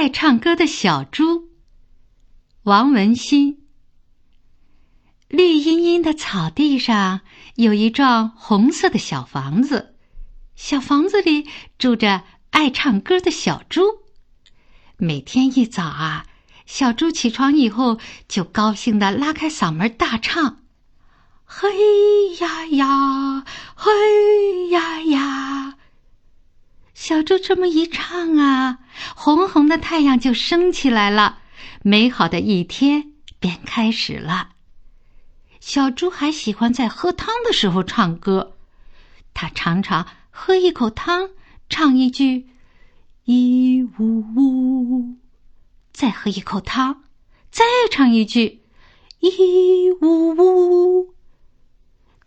爱唱歌的小猪。王文新。绿茵茵的草地上有一幢红色的小房子，小房子里住着爱唱歌的小猪。每天一早啊，小猪起床以后就高兴的拉开嗓门大唱：“嘿呀呀，嘿呀呀！”小猪这么一唱啊，红红的太阳就升起来了，美好的一天便开始了。小猪还喜欢在喝汤的时候唱歌，他常常喝一口汤，唱一句“咦呜呜”，再喝一口汤，再唱一句“咦呜呜”。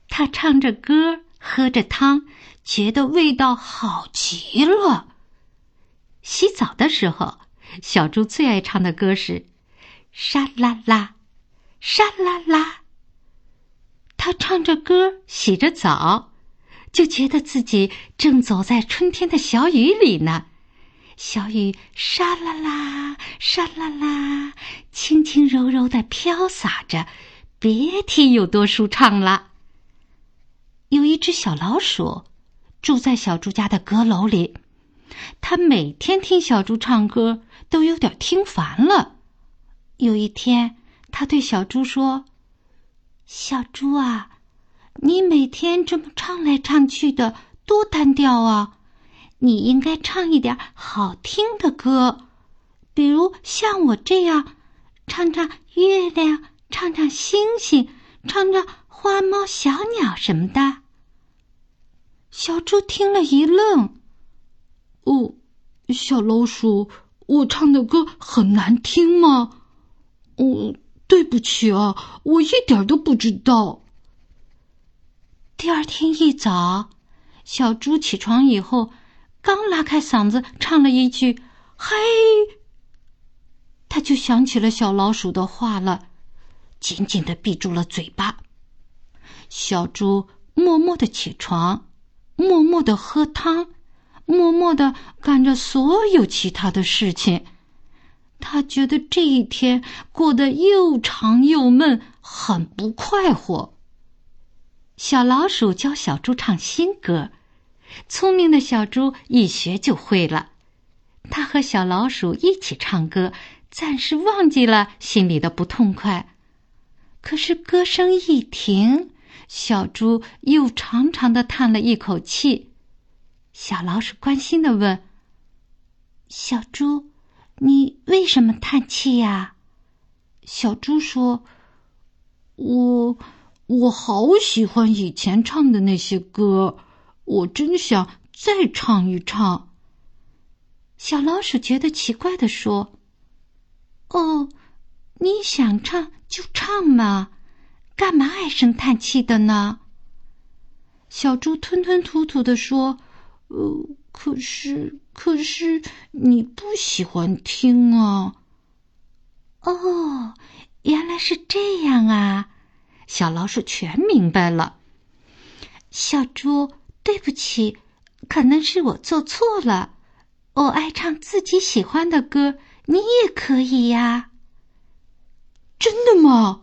他唱着歌，喝着汤。觉得味道好极了。洗澡的时候，小猪最爱唱的歌是“沙啦啦，沙啦啦”。他唱着歌洗着澡，就觉得自己正走在春天的小雨里呢。小雨沙啦啦，沙啦啦，轻轻柔柔的飘洒着，别提有多舒畅了。有一只小老鼠。住在小猪家的阁楼里，他每天听小猪唱歌，都有点听烦了。有一天，他对小猪说：“小猪啊，你每天这么唱来唱去的，多单调啊！你应该唱一点好听的歌，比如像我这样，唱唱月亮，唱唱星星，唱唱花猫小鸟什么的。”小猪听了一愣：“哦，小老鼠，我唱的歌很难听吗？哦，对不起啊，我一点都不知道。”第二天一早，小猪起床以后，刚拉开嗓子唱了一句“嘿”，他就想起了小老鼠的话了，紧紧的闭住了嘴巴。小猪默默的起床。默默的喝汤，默默的干着所有其他的事情。他觉得这一天过得又长又闷，很不快活。小老鼠教小猪唱新歌，聪明的小猪一学就会了。他和小老鼠一起唱歌，暂时忘记了心里的不痛快。可是歌声一停。小猪又长长的叹了一口气，小老鼠关心的问：“小猪，你为什么叹气呀？”小猪说：“我我好喜欢以前唱的那些歌，我真想再唱一唱。”小老鼠觉得奇怪的说：“哦，你想唱就唱嘛。”干嘛唉声叹气的呢？小猪吞吞吐吐的说：“呃，可是，可是你不喜欢听啊。”哦，原来是这样啊！小老鼠全明白了。小猪，对不起，可能是我做错了。我爱唱自己喜欢的歌，你也可以呀。真的吗？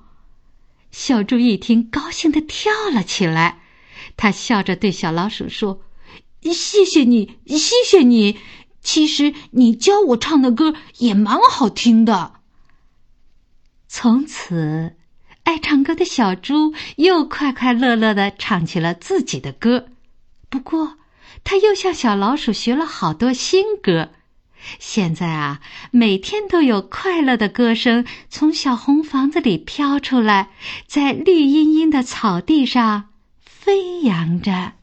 小猪一听，高兴的跳了起来。他笑着对小老鼠说：“谢谢你，谢谢你。其实你教我唱的歌也蛮好听的。”从此，爱唱歌的小猪又快快乐乐的唱起了自己的歌。不过，他又向小老鼠学了好多新歌。现在啊，每天都有快乐的歌声从小红房子里飘出来，在绿茵茵的草地上飞扬着。